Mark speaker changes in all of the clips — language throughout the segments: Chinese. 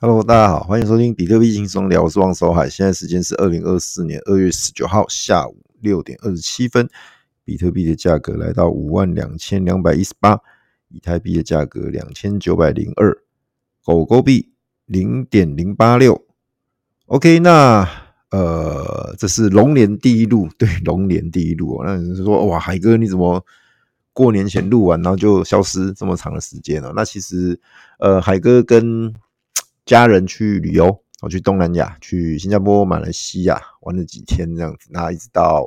Speaker 1: Hello，大家好，欢迎收听比特币轻松聊，我是王守海。现在时间是二零二四年二月十九号下午六点二十七分，比特币的价格来到五万两千两百一十八，以太币的价格两千九百零二，狗狗币零点零八六。OK，那呃，这是龙年第一录，对，龙年第一录。那你是说，哇，海哥你怎么过年前录完，然后就消失这么长的时间呢？那其实，呃，海哥跟家人去旅游，我去东南亚，去新加坡、马来西亚玩了几天这样子，那一直到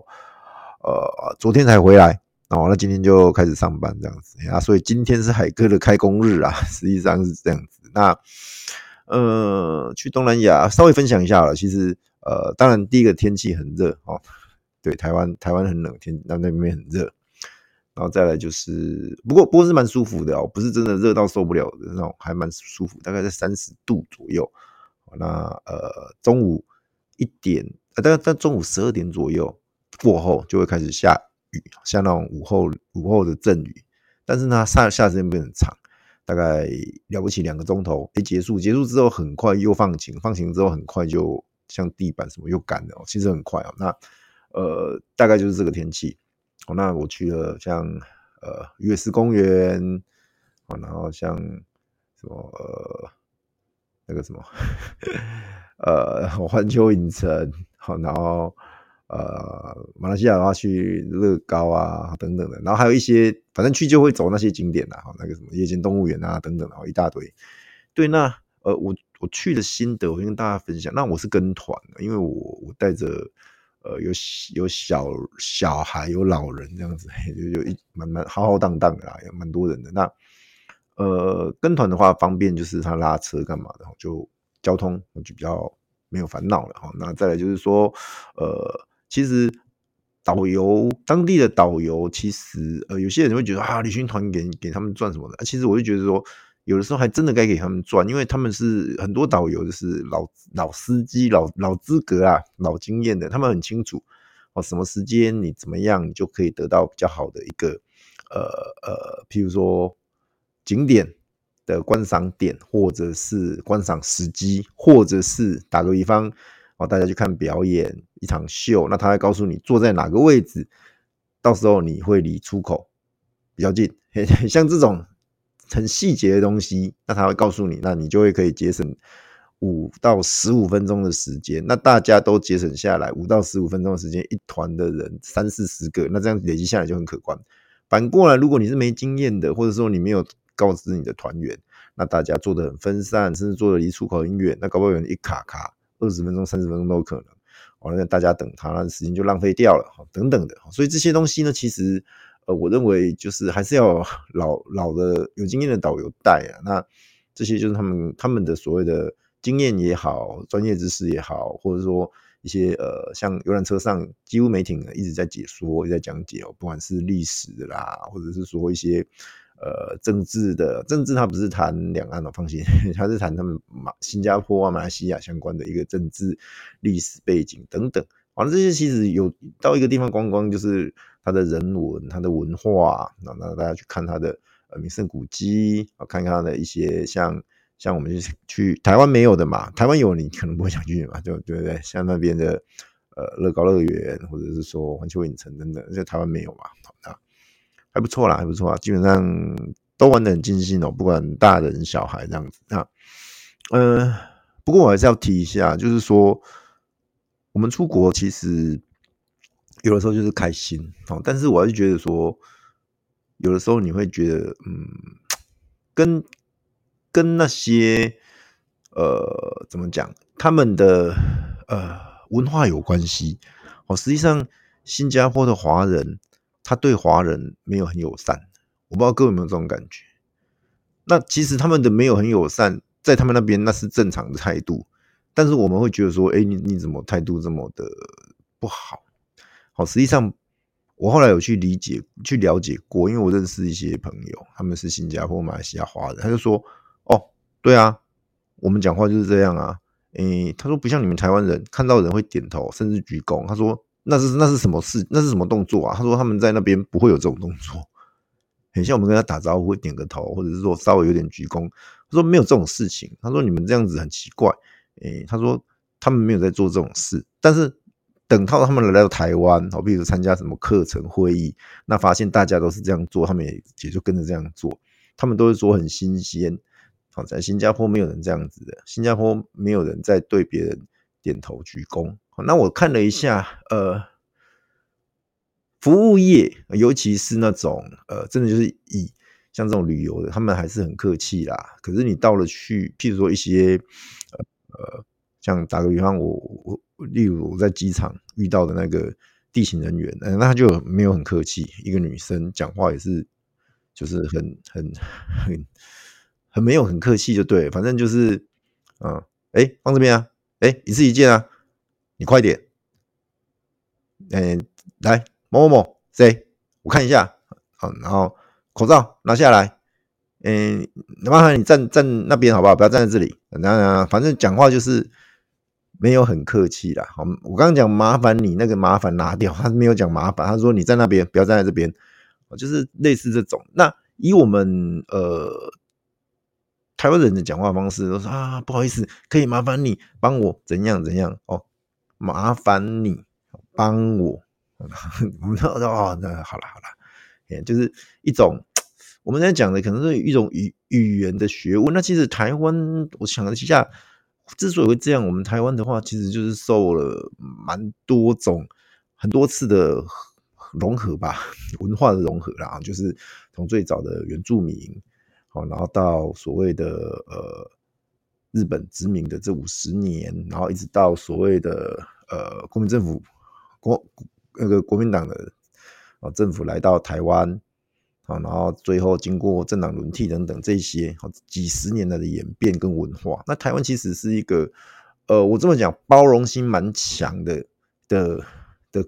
Speaker 1: 呃昨天才回来，哦，那今天就开始上班这样子啊，所以今天是海哥的开工日啊，实际上是这样子。那呃，去东南亚稍微分享一下了，其实呃，当然第一个天气很热哦，对，台湾台湾很冷，天那那边很热。然后再来就是，不过不过是蛮舒服的哦，不是真的热到受不了的那种，还蛮舒服，大概在三十度左右。那呃中午一点，大概在中午十二点左右过后就会开始下雨，下那种午后午后的阵雨。但是呢，下下时间不是很长，大概了不起两个钟头，一结束，结束之后很快又放晴，放晴之后很快就像地板什么又干了，其实很快哦。那呃大概就是这个天气。哦，那我去了像呃月式公园，啊，然后像什么呃那个什么 呃环球影城，好，然后呃马来西亚的话去乐高啊等等的，然后还有一些反正去就会走那些景点啦，哈，那个什么夜间动物园啊等等，然后一大堆。对，那呃我我去的心得，我先跟大家分享。那我是跟团的，因为我我带着。呃，有有小小孩，有老人这样子，就有一蛮蛮浩浩荡荡的啦，有蛮多人的。那呃，跟团的话方便，就是他拉车干嘛的，就交通就比较没有烦恼了哈。那再来就是说，呃，其实导游当地的导游，其实呃，有些人会觉得啊，旅行团给给他们赚什么的，其实我就觉得说。有的时候还真的该给他们赚，因为他们是很多导游，就是老老司机、老老资格啊、老经验的，他们很清楚哦，什么时间你怎么样，你就可以得到比较好的一个呃呃，譬如说景点的观赏点，或者是观赏时机，或者是打个比方哦，大家去看表演一场秀，那他会告诉你坐在哪个位置，到时候你会离出口比较近，像这种。很细节的东西，那他会告诉你，那你就会可以节省五到十五分钟的时间。那大家都节省下来五到十五分钟的时间，一团的人三四十个，那这样累积下来就很可观。反过来，如果你是没经验的，或者说你没有告知你的团员，那大家做的很分散，甚至做的离出口很远，那搞不好有人一卡卡二十分钟、三十分钟都有可能。哦，那大家等他，那时间就浪费掉了，等等的。所以这些东西呢，其实。呃，我认为就是还是要老老的有经验的导游带啊，那这些就是他们他们的所谓的经验也好，专业知识也好，或者说一些呃，像游览车上几乎没停一直在解说，一直在讲解哦，不管是历史啦，或者是说一些呃政治的，政治他不是谈两岸的，放心，他是谈他们马新加坡啊、马来西亚相关的一个政治历史背景等等。完了，这些其实有到一个地方观光，就是它的人文、它的文化，那那大家去看它的呃名胜古迹啊，看看它的一些像像我们去去台湾没有的嘛，台湾有你可能不会想去嘛，就对不对？像那边的呃乐高乐园，或者是说环球影城等等，在台湾没有嘛，那还不错啦，还不错啊，基本上都玩得很尽兴哦，不管大人小孩这样子啊，呃，不过我还是要提一下，就是说。我们出国其实有的时候就是开心哦，但是我还是觉得说，有的时候你会觉得，嗯，跟跟那些呃怎么讲，他们的呃文化有关系哦。实际上，新加坡的华人他对华人没有很友善，我不知道各位有没有这种感觉。那其实他们的没有很友善，在他们那边那是正常的态度。但是我们会觉得说，哎，你你怎么态度这么的不好？好，实际上我后来有去理解、去了解过，因为我认识一些朋友，他们是新加坡、马来西亚华人，他就说，哦，对啊，我们讲话就是这样啊。诶，他说不像你们台湾人，看到人会点头，甚至鞠躬。他说那是那是什么事？那是什么动作啊？他说他们在那边不会有这种动作，很像我们跟他打招呼会点个头，或者是说稍微有点鞠躬，他说没有这种事情，他说你们这样子很奇怪，诶，他说他们没有在做这种事，但是等到他们来到台湾，好，比如参加什么课程会议，那发现大家都是这样做，他们也也就跟着这样做，他们都是说很新鲜。好，在新加坡没有人这样子的，新加坡没有人在对别人点头鞠躬。那我看了一下，呃，服务业，尤其是那种呃，真的就是以像这种旅游的，他们还是很客气啦。可是你到了去，譬如说一些呃呃，像打个比方，我我例如我在机场遇到的那个地勤人员，那他就没有很客气，一个女生讲话也是，就是很很很。很没有很客气就对，反正就是，嗯，哎，放这边啊，哎，一次一件啊，你快点，哎，来某某某谁，我看一下，好，然后口罩拿下来，嗯，麻烦你站站那边好不好？不要站在这里，那反正讲话就是没有很客气啦。好，我刚刚讲麻烦你那个麻烦拿掉，他没有讲麻烦，他说你在那边不要站在这边，就是类似这种。那以我们呃。台湾人的讲话方式都说啊，不好意思，可以麻烦你帮我怎样怎样哦，麻烦你帮我，我们说哦，那好了好了，就是一种我们在讲的可能是一种语语言的学问。那其实台湾，我想了一下，之所以会这样，我们台湾的话，其实就是受了蛮多种很多次的融合吧，文化的融合啦，就是从最早的原住民。好，然后到所谓的呃日本殖民的这五十年，然后一直到所谓的呃国民政府国那个国民党的啊政府来到台湾，啊，然后最后经过政党轮替等等这些好几十年来的演变跟文化，那台湾其实是一个呃我这么讲包容心蛮强的的的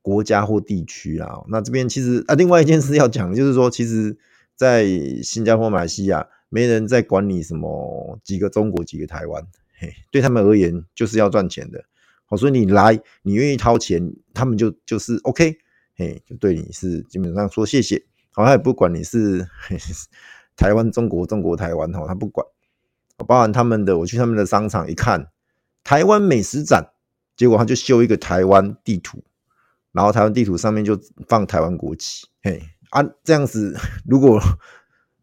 Speaker 1: 国家或地区啊。那这边其实啊另外一件事要讲就是说其实。在新加坡、马来西亚，没人在管你什么几个中国、几个台湾，嘿，对他们而言就是要赚钱的，好，所以你来，你愿意掏钱，他们就就是 OK，嘿，就对你是基本上说谢谢，好，他也不管你是嘿台湾、中国、中国、台湾，哈，他不管，包含他们的，我去他们的商场一看，台湾美食展，结果他就修一个台湾地图，然后台湾地图上面就放台湾国旗，嘿。啊，这样子，如果，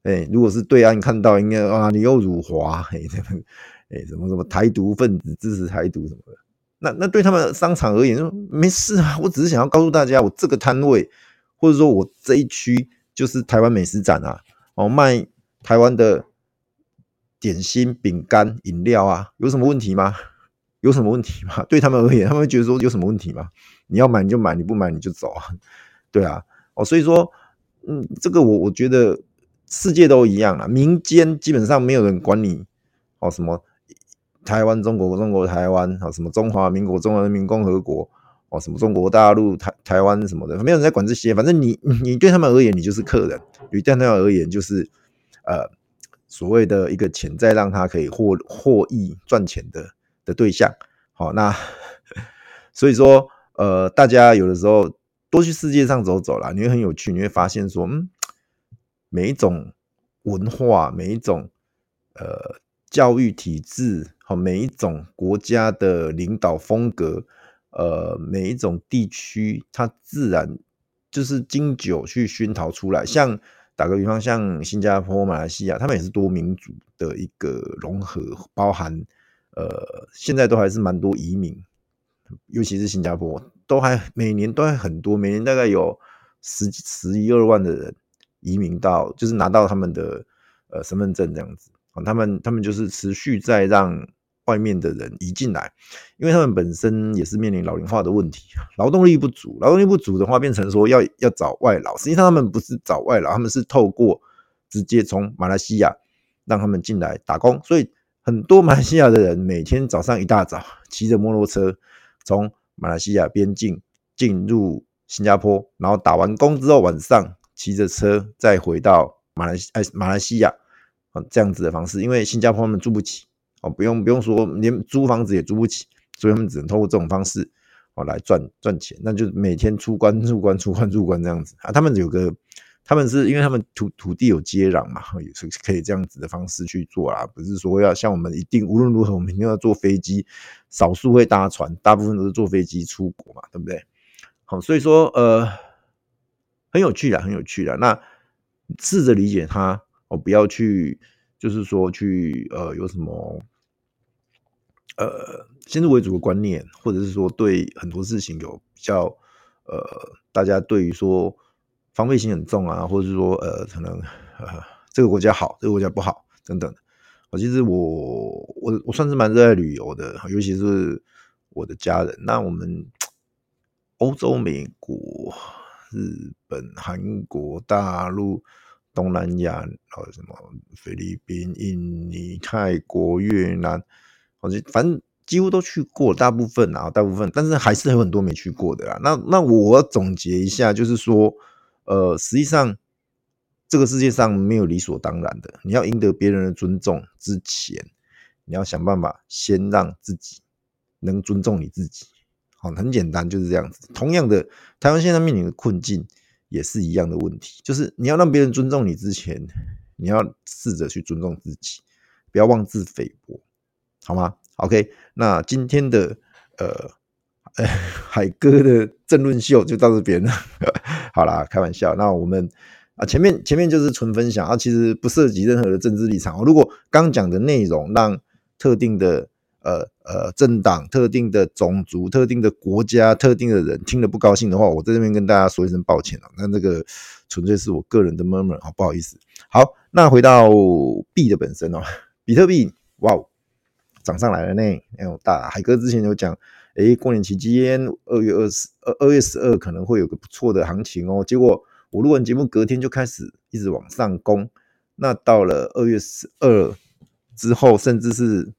Speaker 1: 哎、如果是对岸看到，应该啊，你又辱华，哎、欸，什么，哎，什么什么台独分子支持台独什么的，那那对他们商场而言，说没事啊，我只是想要告诉大家，我这个摊位，或者说我这一区就是台湾美食展啊，哦，卖台湾的点心、饼干、饮料啊，有什么问题吗？有什么问题吗？对他们而言，他们会觉得说有什么问题吗？你要买你就买，你不买你就走啊，对啊，哦，所以说。嗯，这个我我觉得世界都一样啦，民间基本上没有人管你哦，什么台湾、中国、中国台湾，哦，什么中华民国、中华人民共和国，哦，什么中国大陆、台台湾什么的，没有人在管这些。反正你你对他们而言，你就是客人；你对他们而言，就是呃所谓的一个潜在让他可以获获益赚钱的的对象。好，那所以说呃，大家有的时候。多去世界上走走啦，你会很有趣，你会发现说，嗯，每一种文化，每一种呃教育体制，和每一种国家的领导风格，呃，每一种地区，它自然就是经久去熏陶出来。像打个比方，像新加坡、马来西亚，他们也是多民族的一个融合，包含呃，现在都还是蛮多移民，尤其是新加坡。都还每年都还很多，每年大概有十十一二万的人移民到，就是拿到他们的呃身份证这样子，他们他们就是持续在让外面的人移进来，因为他们本身也是面临老龄化的问题，劳动力不足，劳动力不足的话，变成说要要找外劳，实际上他们不是找外劳，他们是透过直接从马来西亚让他们进来打工，所以很多马来西亚的人每天早上一大早 骑着摩托车从马来西亚边境进入新加坡，然后打完工之后晚上骑着车再回到马来西哎马来西亚啊这样子的方式，因为新加坡他们住不起。哦，不用不用说连租房子也租不起，所以他们只能通过这种方式哦来赚赚钱，那就每天出关入关出关入关这样子啊。他们有个他们是因为他们土土地有接壤嘛，也是可以这样子的方式去做啦，不是说要像我们一定无论如何我们一定要坐飞机，少数会搭船，大部分都是坐飞机出国嘛，对不对？好，所以说呃很有趣啦，很有趣啦。那试着理解他，哦，不要去就是说去呃有什么呃先入为主的观念，或者是说对很多事情有比较呃大家对于说。防备心很重啊，或者是说，呃，可能呃，这个国家好，这个国家不好，等等。我其实我我我算是蛮热爱旅游的，尤其是我的家人。那我们欧洲、美国、日本、韩国、大陆、东南亚，还有什么菲律宾、印尼、泰国、越南，我反正几乎都去过，大部分啊，大部分，但是还是有很多没去过的啦。那那我总结一下，就是说。呃，实际上，这个世界上没有理所当然的。你要赢得别人的尊重之前，你要想办法先让自己能尊重你自己。好，很简单，就是这样子。同样的，台湾现在面临的困境也是一样的问题，就是你要让别人尊重你之前，你要试着去尊重自己，不要妄自菲薄，好吗？OK，那今天的呃。哎，海哥的政论秀就到这边了。好啦，开玩笑。那我们啊，前面前面就是纯分享啊，其实不涉及任何的政治立场。如果刚讲的内容让特定的呃呃政党、特定的种族、特定的国家、特定的人听了不高兴的话，我在这边跟大家说一声抱歉啊。那这个纯粹是我个人的 murmur 啊，不好意思。好，那回到币的本身哦，比特币哇，涨上来了呢。哎呦，大海哥之前有讲。诶，过年期间二月二十二、二月十二可能会有个不错的行情哦。结果我录完节目，隔天就开始一直往上攻。那到了二月十二之后，甚至是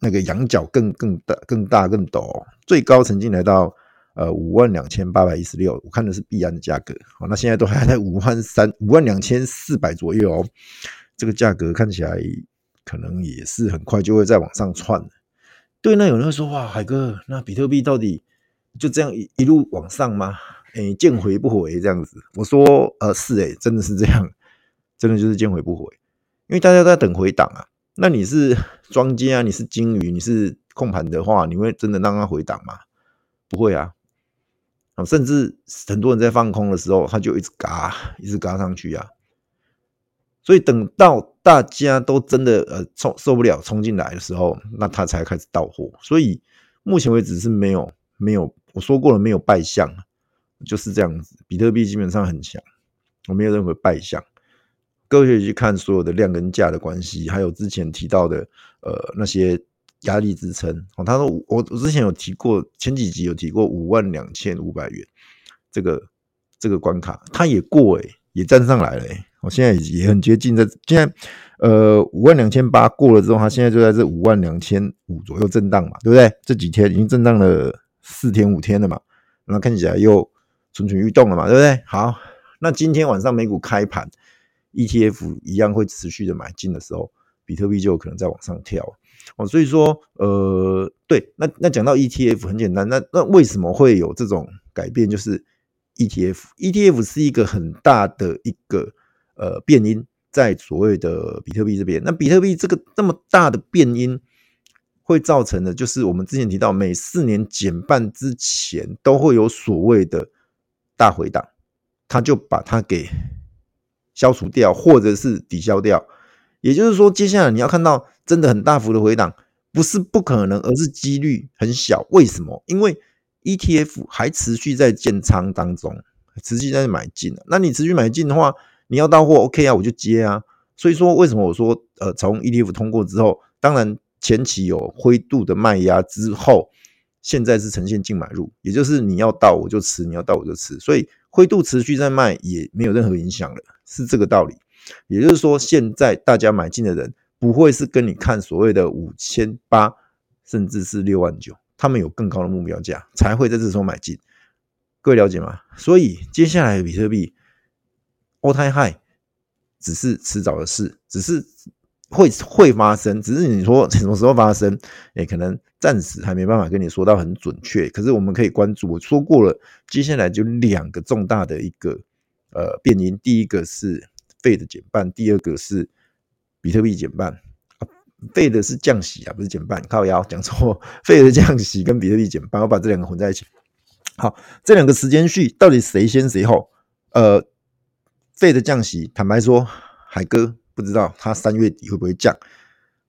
Speaker 1: 那个仰角更更大、更大、更陡，最高曾经来到呃五万两千八百一十六。我看的是币安的价格，好，那现在都还在五万三、五万两千四百左右哦。这个价格看起来可能也是很快就会再往上窜。对，那有人会说哇，海哥，那比特币到底就这样一一路往上吗？诶，见回不回这样子？我说，呃，是诶，真的是这样，真的就是见回不回，因为大家都在等回档啊。那你是庄家啊，你是鲸鱼，你是控盘的话，你会真的让它回档吗？不会啊，甚至很多人在放空的时候，他就一直嘎，一直嘎上去啊。所以等到大家都真的呃冲受不了冲进来的时候，那他才开始到货。所以目前为止是没有没有我说过了没有败相，就是这样子。比特币基本上很强，我没有任何败相。各位可以去看所有的量跟价的关系，还有之前提到的呃那些压力支撑。哦，他说我我之前有提过，前几集有提过五万两千五百元这个这个关卡，他也过诶、也站上来了诶、欸。我现在也很接近，在现在，呃，五万两千八过了之后，它现在就在这五万两千五左右震荡嘛，对不对？这几天已经震荡了四天五天了嘛，那看起来又蠢蠢欲动了嘛，对不对？好，那今天晚上美股开盘，ETF 一样会持续的买进的时候，比特币就有可能再往上跳哦。所以说，呃，对，那那讲到 ETF 很简单，那那为什么会有这种改变？就是 ETF，ETF 是一个很大的一个。呃，变因在所谓的比特币这边，那比特币这个这么大的变因，会造成的，就是我们之前提到，每四年减半之前都会有所谓的大回档，它就把它给消除掉，或者是抵消掉。也就是说，接下来你要看到真的很大幅的回档，不是不可能，而是几率很小。为什么？因为 ETF 还持续在建仓当中，持续在买进。那你持续买进的话，你要到货，OK 啊，我就接啊。所以说，为什么我说，呃，从 ETF 通过之后，当然前期有灰度的卖压之后，现在是呈现净买入，也就是你要到我就吃，你要到我就吃，所以灰度持续在卖也没有任何影响了，是这个道理。也就是说，现在大家买进的人不会是跟你看所谓的五千八，甚至是六万九，他们有更高的目标价才会在这时候买进。各位了解吗？所以接下来比特币。All time high 只是迟早的事，只是会会发生，只是你说什么时候发生，也可能暂时还没办法跟你说到很准确。可是我们可以关注，我说过了，接下来就两个重大的一个呃变因，第一个是费的减半，第二个是比特币减半。Fed 是降息啊，不是减半，靠腰讲错 费的降息跟比特币减半，我把这两个混在一起。好，这两个时间序到底谁先谁后？呃费的降息，坦白说，海哥不知道他三月底会不会降，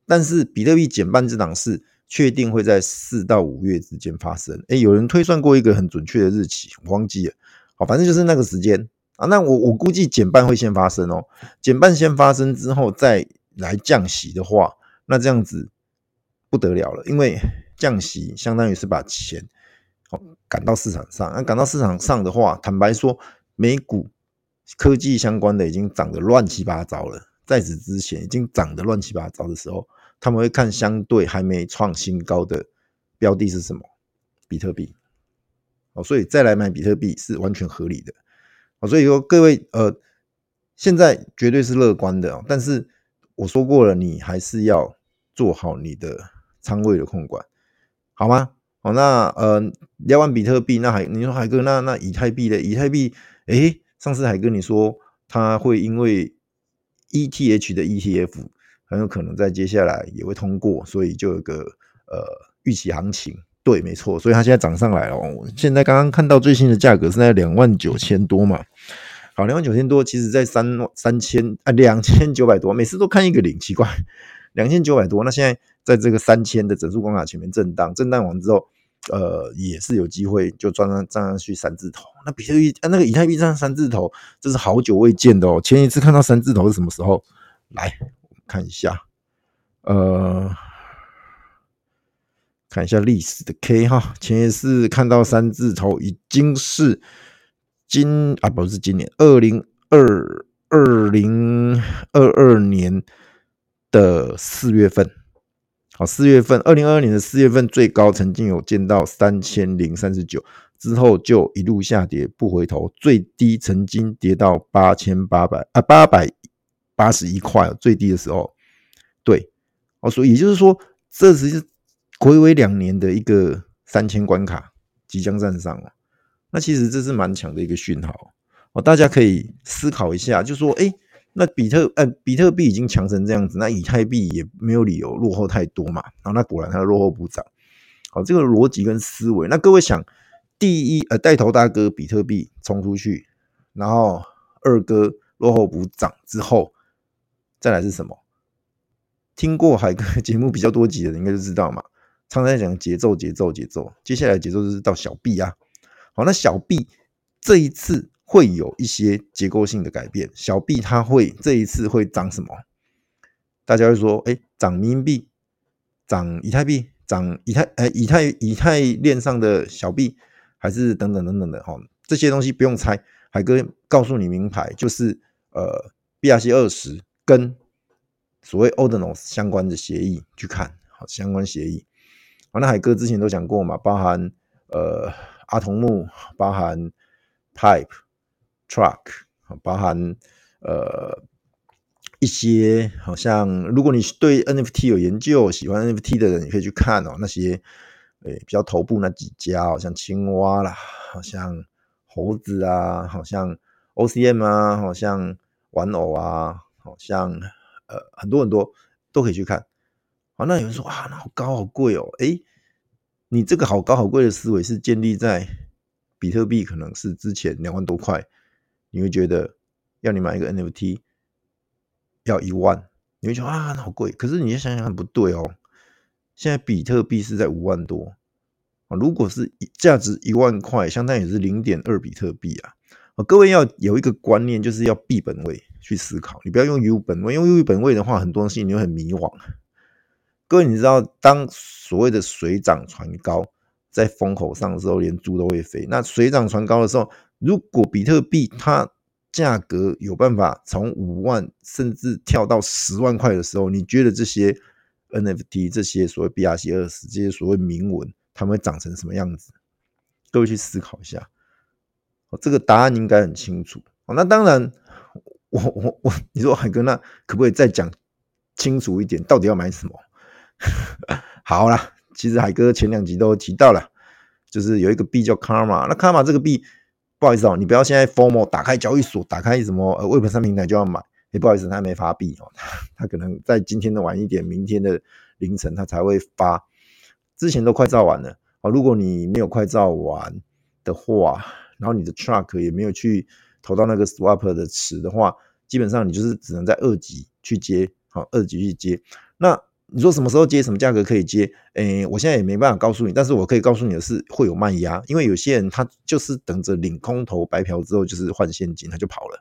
Speaker 1: 但是比特币减半这档事确定会在四到五月之间发生。诶，有人推算过一个很准确的日期，我忘记了。好，反正就是那个时间啊。那我我估计减半会先发生哦，减半先发生之后再来降息的话。那这样子不得了了，因为降息相当于是把钱哦赶到市场上。那赶到市场上的话，坦白说，美股科技相关的已经涨得乱七八糟了。在此之前已经涨得乱七八糟的时候，他们会看相对还没创新高的标的是什么？比特币。哦，所以再来买比特币是完全合理的。哦，所以说各位呃，现在绝对是乐观的。但是我说过了，你还是要。做好你的仓位的控管，好吗？好，那呃，聊完比特币，那海你说海哥，那那以太币的以太币，诶，上次海哥你说他会因为 ETH 的 ETF 很有可能在接下来也会通过，所以就有个呃预期行情，对，没错，所以它现在涨上来了。现在刚刚看到最新的价格是在两万九千多嘛？好，两万九千多，其实在三三千啊两千九百多，每次都看一个零，奇怪。两千九百多，那现在在这个三千的整数关卡前面震荡，震荡完之后，呃，也是有机会就站上站上去三字头。那比特币啊，那个以太币站上三字头，这是好久未见的哦。前一次看到三字头是什么时候？来，看一下，呃，看一下历史的 K 哈，前一次看到三字头已经是今啊，不是今年，二零二二零二二年。的四月份，好，四月份，二零二二年的四月份最高曾经有见到三千零三十九，之后就一路下跌不回头，最低曾经跌到八千八百啊八百八十一块，最低的时候，对，哦，所以也就是说，这是睽违两年的一个三千关卡即将站上了，那其实这是蛮强的一个讯号哦，大家可以思考一下，就说，哎。那比特呃，比特币已经强成这样子，那以太币也没有理由落后太多嘛。然后那果然它落后补涨，好，这个逻辑跟思维。那各位想，第一呃带头大哥比特币冲出去，然后二哥落后补涨之后，再来是什么？听过海哥节目比较多集的人应该就知道嘛。常常在讲节奏，节奏，节奏。接下来节奏就是到小币啊。好，那小币这一次。会有一些结构性的改变，小币它会这一次会涨什么？大家会说，哎，涨人民币，涨以太币，涨以太，哎，以太以太链上的小币，还是等等等等的哈，这些东西不用猜，海哥告诉你名牌，就是呃，BRC 二十跟所谓 Ordinals 相关的协议去看，好，相关协议，好，那海哥之前都讲过嘛，包含呃阿童木，包含 Pipe。Truck 包含呃一些，好像如果你对 NFT 有研究，喜欢 NFT 的人，你可以去看哦。那些诶比较头部那几家，好像青蛙啦，好像猴子啊，好像 OCM 啊，好像玩偶啊，好像呃很多很多都可以去看。好，那有人说啊，那好高好贵哦。诶，你这个好高好贵的思维是建立在比特币可能是之前两万多块。你会觉得要你买一个 NFT 要一万，你会觉得啊，那好贵。可是你想想看，不对哦。现在比特币是在五万多啊，如果是价值一万块，相当于是零点二比特币啊。各位要有一个观念，就是要币本位去思考，你不要用 U 本位，用 U 本位的话，很多东西你会很迷惘。各位，你知道，当所谓的水涨船高，在风口上的时候，连猪都会飞。那水涨船高的时候，如果比特币它价格有办法从五万甚至跳到十万块的时候，你觉得这些 NFT 这些所谓 BRC 二十这些所谓铭文，它们会长成什么样子？各位去思考一下。这个答案应该很清楚。那当然，我我我，你说海哥，那可不可以再讲清楚一点？到底要买什么？好啦，其实海哥前两集都提到了，就是有一个币叫 Karma，那 Karma 这个币。不好意思哦，你不要现在 FOMO 打开交易所，打开什么呃 Web 三平台就要买。哎，不好意思，他没发币哦，他可能在今天的晚一点，明天的凌晨他才会发。之前都快造完了啊，如果你没有快造完的话，然后你的 truck 也没有去投到那个 swap 的池的话，基本上你就是只能在二级去接，好，二级去接。那你说什么时候接，什么价格可以接？诶，我现在也没办法告诉你，但是我可以告诉你的是会有卖压，因为有些人他就是等着领空投白嫖之后，就是换现金，他就跑了，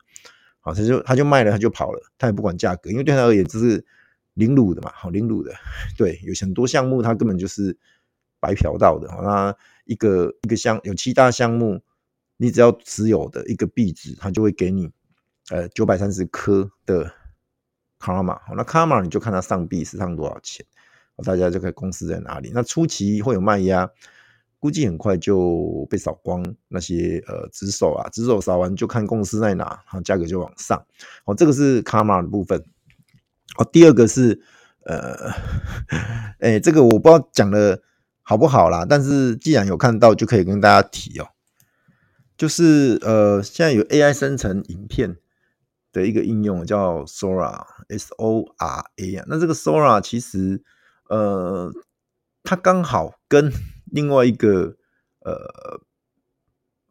Speaker 1: 好，他就他就卖了，他就跑了，他也不管价格，因为对他而言这是零卤的嘛，好，零卤的，对，有很多项目他根本就是白嫖到的，那一个一个项有七大项目，你只要持有的一个币值，它就会给你呃九百三十颗的。卡玛，那卡玛你就看它上币是上多少钱，大家就可以公司在哪里。那初期会有卖压，估计很快就被扫光。那些呃指手啊，指手扫完就看公司在哪，然后，价格就往上。好，这个是卡玛的部分。哦，第二个是呃，哎、这个我不知道讲的好不好啦，但是既然有看到，就可以跟大家提哦、就是呃，现在有 AI 生成影片。的一个应用叫 Sora，S O R A 啊，那这个 Sora 其实，呃，它刚好跟另外一个呃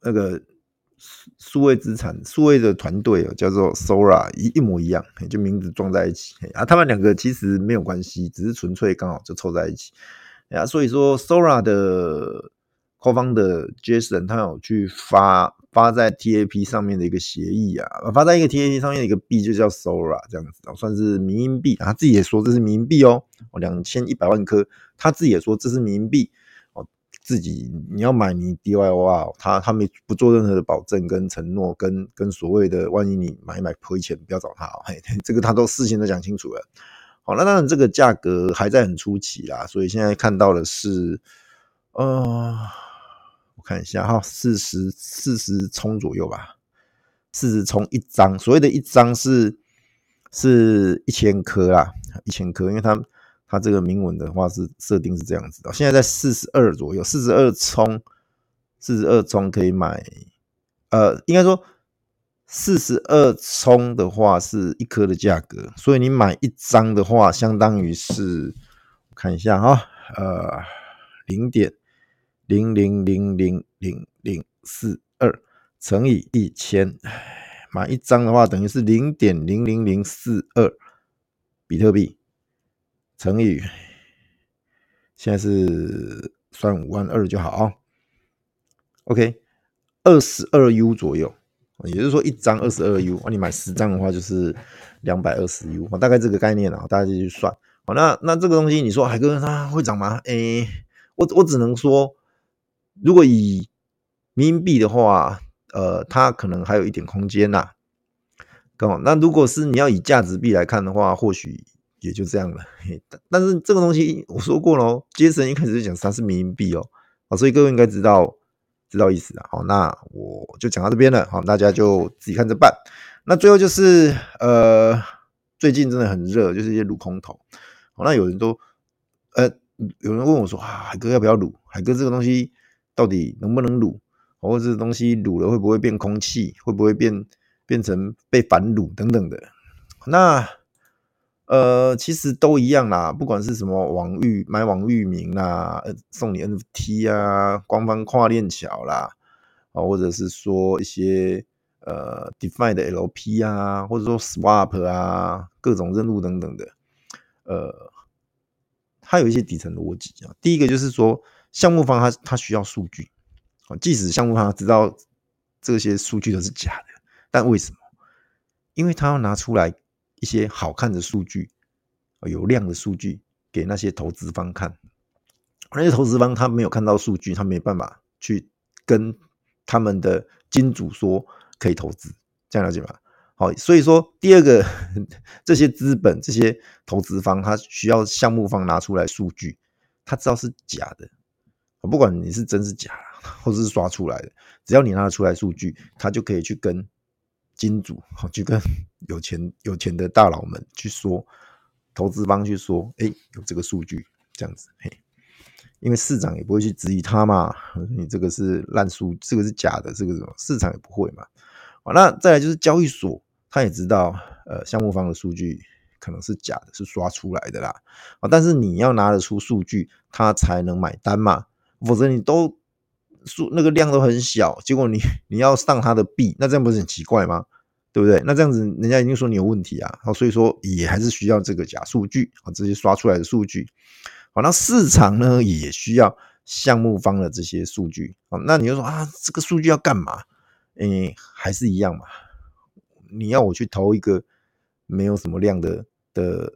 Speaker 1: 那个数位资产、数位的团队哦，叫做 Sora 一一模一样，就名字撞在一起啊。他们两个其实没有关系，只是纯粹刚好就凑在一起啊。所以说 Sora 的后方的 Jason 他有去发。发在 TAP 上面的一个协议啊，发在一个 TAP 上面的一个币就叫 Sora 这样子，算是迷因币。他自己也说这是迷因币哦，两千一百万颗，他自己也说这是迷因币哦。自己你要买你 DYOR，他他没不做任何的保证跟承诺，跟跟所谓的万一你买一买亏钱，不要找他哦。嘿，这个他都事先都讲清楚了。好，那当然这个价格还在很初期啦，所以现在看到的是，呃。看一下哈，四十四十冲左右吧，四十冲一张，所谓的一张是是一千颗啦，一千颗，因为它它这个铭文的话是设定是这样子的，现在在四十二左右，四十二冲，四十二冲可以买，呃，应该说四十二冲的话是一颗的价格，所以你买一张的话，相当于是看一下哈，呃，零点。零零零零零零四二乘以一千，买一张的话等于是零点零零零四二比特币乘以，现在是算五万二就好啊。OK，二十二 U 左右，也就是说一张二十二 U，你买十张的话就是两百二十 U，大概这个概念啊，大家就去算。好，那那这个东西你说海哥它会涨吗？诶，我我只能说。如果以民币的话，呃，它可能还有一点空间呐。刚好，那如果是你要以价值币来看的话，或许也就这样了。但是这个东西我说过喽，杰森一开始就讲它是民币哦，啊，所以各位应该知道知道意思了。好，那我就讲到这边了，好，大家就自己看着办。那最后就是呃，最近真的很热，就是一些撸空头。好，那有人都呃，有人问我说，海哥要不要撸？海哥这个东西。到底能不能撸？或者这东西撸了会不会变空气？会不会变变成被反撸等等的？那呃，其实都一样啦。不管是什么网域买网域名啦，送你 NFT 啊，官方跨链桥啦，啊，或者是说一些呃 DeFi 的 LP 啊，或者说 Swap 啊，各种任务等等的，呃，它有一些底层逻辑啊。第一个就是说。项目方他他需要数据，即使项目方知道这些数据都是假的，但为什么？因为他要拿出来一些好看的数据，有量的数据给那些投资方看。那些投资方他没有看到数据，他没办法去跟他们的金主说可以投资，这样了解吗？好，所以说第二个，这些资本这些投资方他需要项目方拿出来数据，他知道是假的。不管你是真是假，或者是刷出来的，只要你拿得出来数据，他就可以去跟金主，去跟有钱有钱的大佬们去说，投资方去说，哎，有这个数据，这样子，嘿，因为市长也不会去质疑他嘛，你这个是烂数，这个是假的，这个市场也不会嘛。好，那再来就是交易所，他也知道，呃，项目方的数据可能是假的，是刷出来的啦。啊，但是你要拿得出数据，他才能买单嘛，否则你都数那个量都很小，结果你你要上他的币，那这样不是很奇怪吗？对不对？那这样子人家一定说你有问题啊。好，所以说也还是需要这个假数据啊，这些刷出来的数据。好，那市场呢也需要项目方的这些数据。好，那你就说啊，这个数据要干嘛？诶，还是一样嘛。你要我去投一个没有什么量的的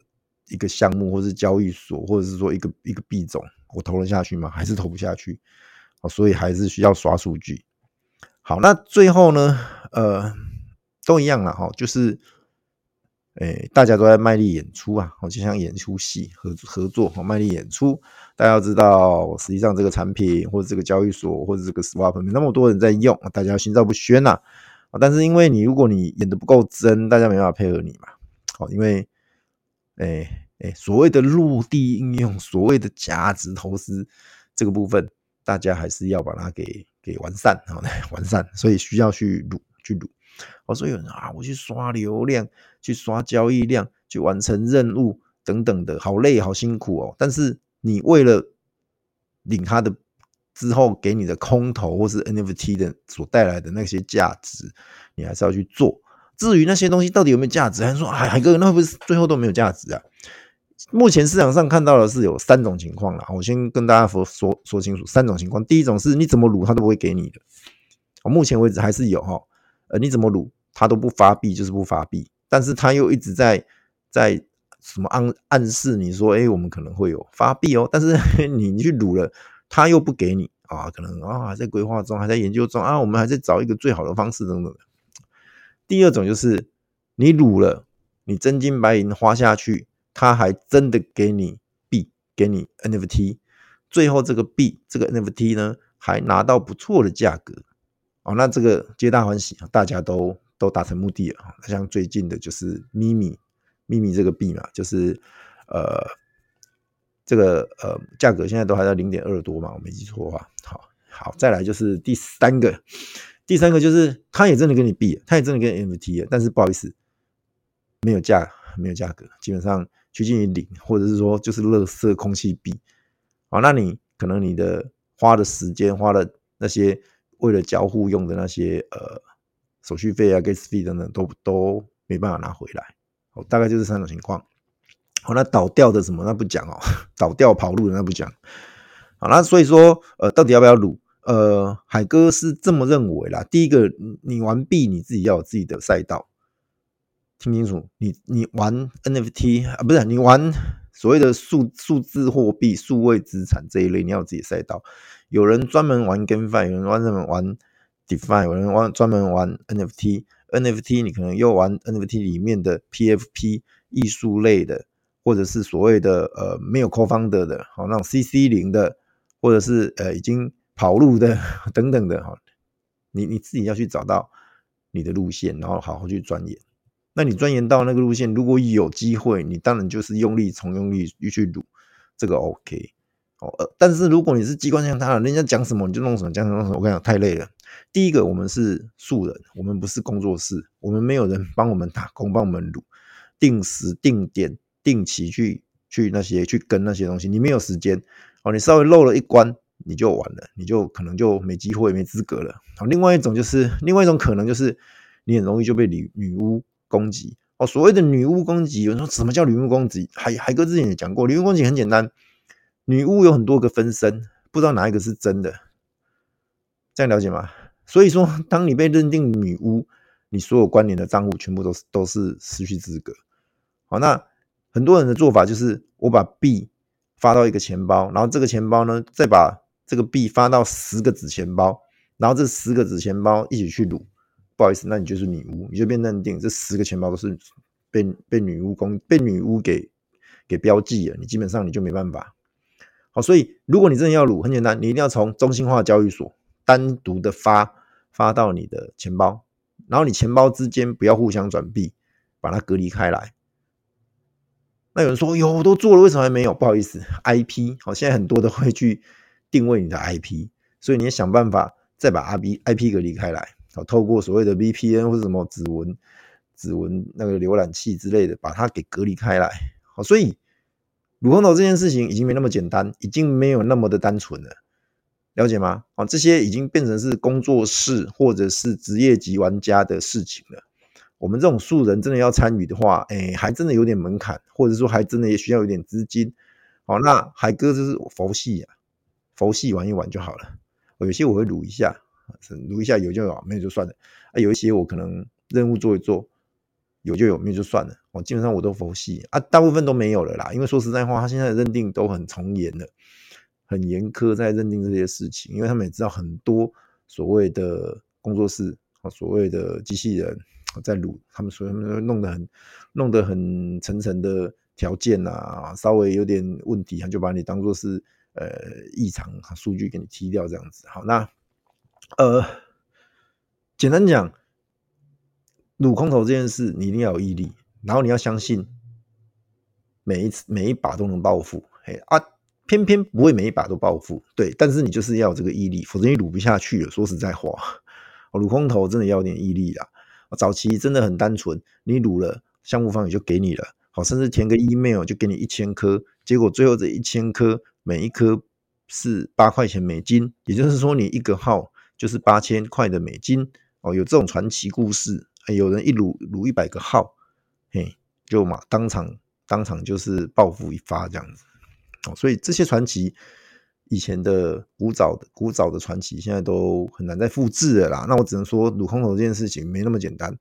Speaker 1: 一个项目，或是交易所，或者是说一个一个币种，我投了下去吗？还是投不下去？好，所以还是需要刷数据。好，那最后呢，呃，都一样了哈，就是。哎，大家都在卖力演出啊，就像演出戏合合作，卖力演出。大家要知道，实际上这个产品或者这个交易所或者这个 swap 那么多人在用，大家心照不宣呐。但是因为你如果你演得不够真，大家没办法配合你嘛。好，因为哎哎，所谓的落地应用，所谓的价值投资这个部分，大家还是要把它给给完善，好，完善，所以需要去录去录。我说有人啊，我去刷流量，去刷交易量，去完成任务等等的，好累，好辛苦哦。但是你为了领他的之后给你的空投或是 NFT 的所带来的那些价值，你还是要去做。至于那些东西到底有没有价值，还是说海海哥那会不会最后都没有价值啊？目前市场上看到的是有三种情况啦，我先跟大家说说说清楚三种情况。第一种是你怎么撸他都不会给你的，目前为止还是有哈。呃，你怎么撸，他都不发币，就是不发币。但是他又一直在在什么暗暗示你说，哎，我们可能会有发币哦。但是你 你去撸了，他又不给你啊，可能啊还在规划中，还在研究中啊，我们还在找一个最好的方式等等。第二种就是你撸了，你真金白银花下去，他还真的给你币，给你 NFT，最后这个币这个 NFT 呢，还拿到不错的价格。哦，那这个皆大欢喜，大家都都达成目的了。像最近的就是咪咪咪咪这个币嘛，就是呃这个呃价格现在都还在零点二多嘛，我没记错的话。好，好，再来就是第三个，第三个就是他也真的跟你币，他也真的跟 nft 但是不好意思，没有价，没有价格，基本上趋近于零，或者是说就是垃圾空气币。好，那你可能你的花的时间花的那些。为了交互用的那些呃手续费啊、gas 费等等，都都没办法拿回来。哦，大概就是三种情况。好，那倒掉的什么那不讲哦，倒掉跑路的那不讲。好，那所以说呃，到底要不要撸？呃，海哥是这么认为啦。第一个，你玩币你自己要有自己的赛道，听清楚，你你玩 NFT 啊，不是你玩所谓的数数字货币、数位资产这一类，你要有自己的赛道。有人专门玩 GameFi，有人专门玩 DeFi，有人玩专门玩 NFT。NFT 你可能又玩 NFT 里面的 PFP 艺术类的，或者是所谓的呃没有 Co-founder 的，好那种 CC 零的，或者是呃已经跑路的 等等的哈。你你自己要去找到你的路线，然后好好去钻研。那你钻研到那个路线，如果有机会，你当然就是用力从用力去撸，这个 OK。哦，但是如果你是机关枪，他人家讲什么你就弄什么，讲什么弄什么，我跟你讲太累了。第一个，我们是素人，我们不是工作室，我们没有人帮我们打工，帮我们撸，定时定点定期去去那些去跟那些东西，你没有时间哦，你稍微漏了一关，你就完了，你就可能就没机会、没资格了。好，另外一种就是另外一种可能就是你很容易就被女女巫攻击哦。所谓的女巫攻击，有人说什么叫女巫攻击？海海哥之前也讲过，女巫攻击很简单。女巫有很多个分身，不知道哪一个是真的，这样了解吗？所以说，当你被认定女巫，你所有关联的账户全部都是都是失去资格。好，那很多人的做法就是，我把币发到一个钱包，然后这个钱包呢，再把这个币发到十个子钱包，然后这十个子钱包一起去撸。不好意思，那你就是女巫，你就被认定这十个钱包都是被被女巫攻被女巫给给标记了，你基本上你就没办法。好，所以如果你真的要撸，很简单，你一定要从中心化交易所单独的发发到你的钱包，然后你钱包之间不要互相转币，把它隔离开来。那有人说有，我都做了，为什么还没有？不好意思，IP 好，现在很多都会去定位你的 IP，所以你要想办法再把 IP IP 隔离开来，好，透过所谓的 VPN 或者什么指纹、指纹那个浏览器之类的，把它给隔离开来。好，所以鲁空头这件事情已经没那么简单，已经没有那么的单纯了，了解吗？啊，这些已经变成是工作室或者是职业级玩家的事情了。我们这种素人真的要参与的话，哎，还真的有点门槛，或者说还真的也需要有点资金。好，那海哥就是佛系啊，佛系玩一玩就好了。有些我会卤一下，卤一下有就有，没有就算了。啊，有一些我可能任务做一做，有就有，没有就算了。哦，基本上我都佛系啊，大部分都没有了啦。因为说实在话，他现在的认定都很从严了，很严苛在认定这些事情，因为他们也知道很多所谓的工作室啊，所谓的机器人。在卤，他们说他们弄得很弄得很层层的条件啊，稍微有点问题，他就把你当做是呃异常数据给你踢掉这样子。好，那呃简单讲，卤空投这件事，你一定要有毅力，然后你要相信每一次每一把都能暴富，嘿啊，偏偏不会每一把都暴富，对，但是你就是要有这个毅力，否则你卤不下去了。说实在话，卤空投真的要有点毅力啦。早期真的很单纯，你卤了，项目方也就给你了，好，甚至填个 email 就给你一千颗，结果最后这一千颗每一颗是八块钱美金，也就是说你一个号就是八千块的美金哦，有这种传奇故事，有人一撸撸一百个号，嘿，就嘛当场当场就是暴富一发这样子，哦，所以这些传奇。以前的古早的古早的传奇，现在都很难再复制了啦。那我只能说，撸空头这件事情没那么简单。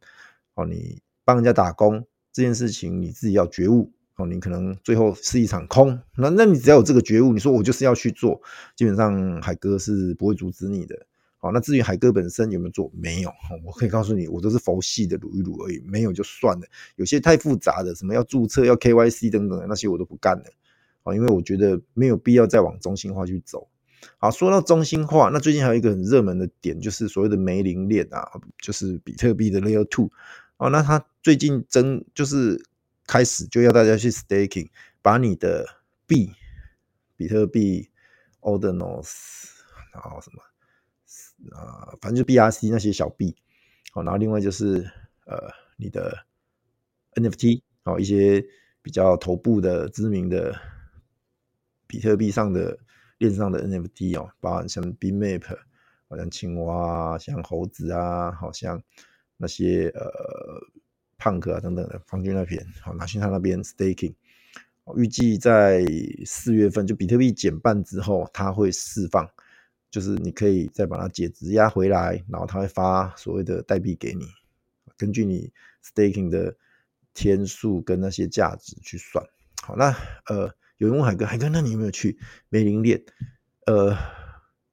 Speaker 1: 哦，你帮人家打工这件事情，你自己要觉悟。你可能最后是一场空。那那你只要有这个觉悟，你说我就是要去做，基本上海哥是不会阻止你的。好，那至于海哥本身有没有做，没有。我可以告诉你，我都是佛系的卤一卤而已，没有就算了。有些太复杂的，什么要注册、要 KYC 等等那些，我都不干了。啊，因为我觉得没有必要再往中心化去走。好，说到中心化，那最近还有一个很热门的点，就是所谓的梅林链啊，就是比特币的 Layer Two。哦，那它最近真就是开始就要大家去 staking，把你的币，比特币、Ordinals，然后什么啊，反正就 BRC 那些小币。好，然后另外就是呃你的 NFT，好，一些比较头部的知名的。比特币上的链上的 NFT 哦，包含像 BMap，好像青蛙啊，像猴子啊，好像那些呃胖哥啊等等的，方军那边好拿去他那边 staking，预计在四月份就比特币减半之后，它会释放，就是你可以再把它解质押回来，然后它会发所谓的代币给你，根据你 staking 的天数跟那些价值去算。好，那呃。有人问海哥，海哥，那你有没有去梅林链？呃，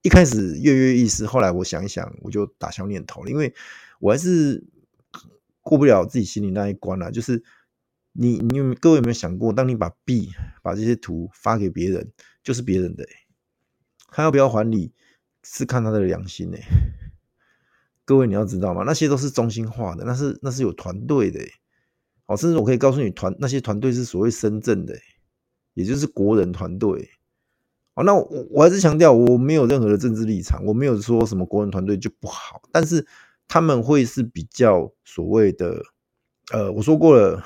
Speaker 1: 一开始跃跃欲试，后来我想一想，我就打消念头了，因为我还是过不了自己心里那一关啊。就是你，你有各位有没有想过，当你把币、把这些图发给别人，就是别人的、他要不要还你，是看他的良心哎、欸。各位你要知道吗？那些都是中心化的，那是那是有团队的、欸，哦，甚至我可以告诉你，团那些团队是所谓深圳的、也就是国人团队，哦，那我我还是强调，我没有任何的政治立场，我没有说什么国人团队就不好，但是他们会是比较所谓的，呃，我说过了，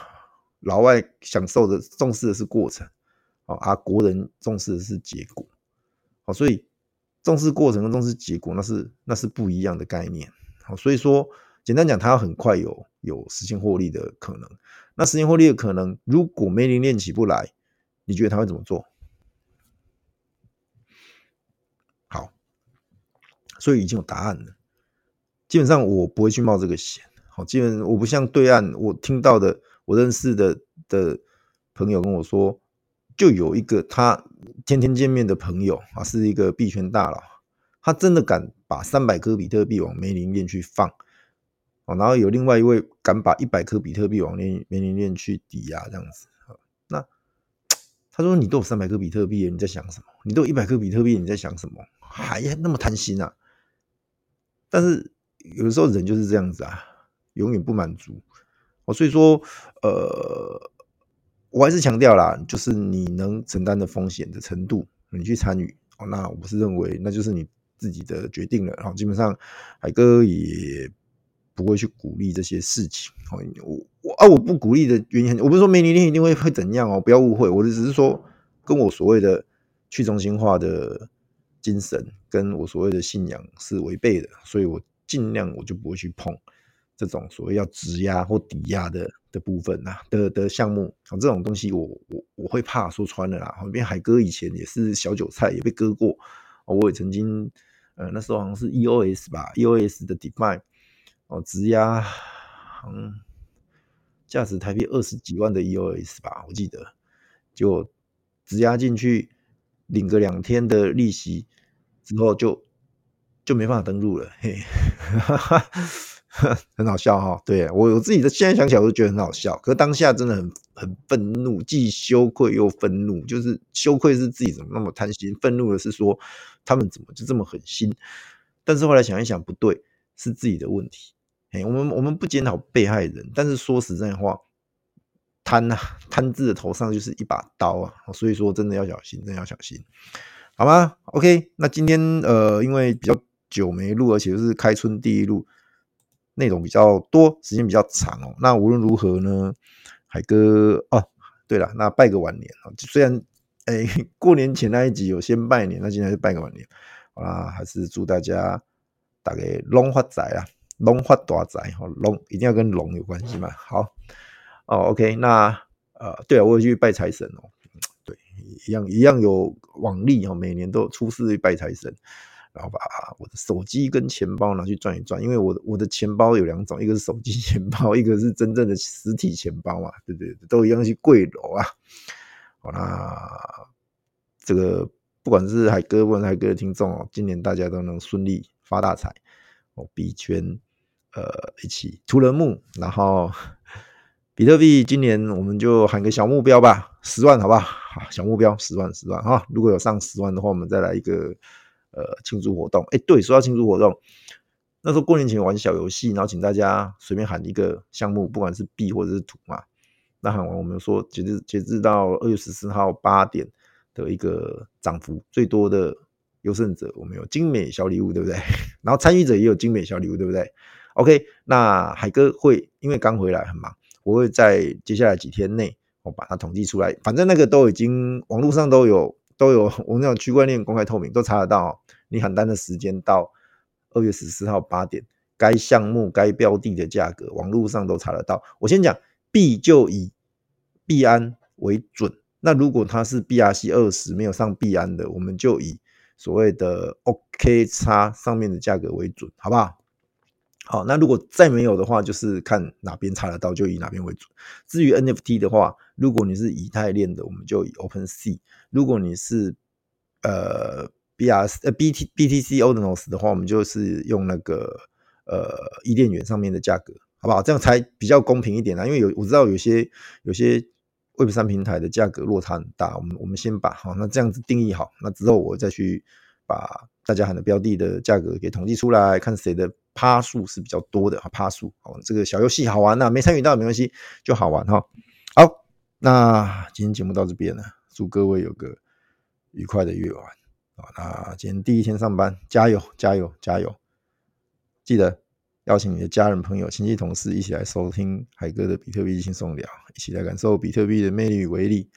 Speaker 1: 老外享受的重视的是过程，啊，而国人重视的是结果，好，所以重视过程跟重视结果，那是那是不一样的概念，好，所以说简单讲，它要很快有有实现获利的可能，那实现获利的可能，如果梅林练起不来。你觉得他会怎么做？好，所以已经有答案了。基本上我不会去冒这个险。好，基本我不像对岸，我听到的，我认识的的朋友跟我说，就有一个他天天见面的朋友啊，是一个币圈大佬，他真的敢把三百颗比特币往梅林链去放，哦，然后有另外一位敢把一百颗比特币往梅梅林链去抵押，这样子。那 他说：“你都有三百颗比特币，你在想什么？你都有一百颗比特币，你在想什么？还那么贪心啊？但是有的时候人就是这样子啊，永远不满足。哦，所以说，呃，我还是强调啦，就是你能承担的风险的程度，你去参与哦。那我是认为，那就是你自己的决定了。然后基本上，海哥也不会去鼓励这些事情哦。我我啊，我不鼓励的原因，我不是说没你一定会会怎样哦，不要误会。我的只是说，跟我所谓的去中心化的精神，跟我所谓的信仰是违背的，所以我尽量我就不会去碰。这种所谓要质押或抵押的的部分呐、的的项目啊，这种东西我我我会怕说穿了啦。因为海哥以前也是小韭菜，也被割过。我也曾经呃那时候好像是 EOS 吧，EOS 的 DeFi 哦质押，嗯，价值台币二十几万的 EOS 吧，我记得就质押进去领个两天的利息之后就就没办法登录了，嘿。很好笑哈，对我我自己的现在想起来我都觉得很好笑，可是当下真的很很愤怒，既羞愧又愤怒。就是羞愧是自己怎么那么贪心，愤怒的是说他们怎么就这么狠心。但是后来想一想，不对，是自己的问题。哎，我们我们不检讨被害人，但是说实在话，贪呐贪字的头上就是一把刀啊，所以说真的要小心，真的要小心，好吗？OK，那今天呃，因为比较久没录，而且是开春第一录。内容比较多，时间比较长哦。那无论如何呢，海哥哦，对了，那拜个晚年啊。虽然哎，过年前那一集有先拜年，那今天就拜个晚年。好啦，还是祝大家大家龙发财啊，龙发大财哈，龙一定要跟龙有关系嘛。好哦，OK，那呃，对啊，我也去拜财神哦。对，一样一样有往例哦，每年都出事去拜财神。然后把我的手机跟钱包拿去转一转，因为我的我的钱包有两种，一个是手机钱包，一个是真正的实体钱包嘛，对不对？都一样是贵楼啊。好，那这个不管是海哥，不管是海哥的听众哦，今年大家都能顺利发大财哦，币圈呃一起出人目，然后比特币今年我们就喊个小目标吧，十万好不好？好，小目标十万十万哈，如果有上十万的话，我们再来一个。呃，庆祝活动，哎，对，说到庆祝活动，那时候过年前玩小游戏，然后请大家随便喊一个项目，不管是币或者是图嘛。那喊完，我们说截至截至到二月十四号八点的一个涨幅最多的优胜者，我们有精美小礼物，对不对？然后参与者也有精美小礼物，对不对？OK，那海哥会因为刚回来很忙，我会在接下来几天内我把它统计出来，反正那个都已经网络上都有。都有 我们那种区块链公开透明，都查得到。你喊单的时间到二月十四号八点，该项目该标的的价格，网络上都查得到。我先讲币就以币安为准。那如果它是 BRC 二十没有上币安的，我们就以所谓的 OKX 上面的价格为准，好不好？好，那如果再没有的话，就是看哪边查得到，就以哪边为主。至于 NFT 的话，如果你是以太链的，我们就以 OpenSea；如果你是呃 BRC 呃 BT BTC Ordinals 的话，我们就是用那个呃伊甸园上面的价格，好不好？这样才比较公平一点啊。因为有我知道有些有些 Web 三平台的价格落差很大，我们我们先把好那这样子定义好，那之后我再去把大家喊的标的的价格给统计出来，看谁的。趴数是比较多的哈，趴数哦，这个小游戏好玩呐，没参与到没关系，就好玩哈。好，那今天节目到这边了，祝各位有个愉快的夜晚啊。那今天第一天上班，加油加油加油！记得邀请你的家人、朋友、亲戚、同事一起来收听海哥的比特币轻松聊，一起来感受比特币的魅力与威力。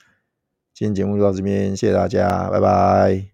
Speaker 1: 今天节目就到这边，谢谢大家，拜拜。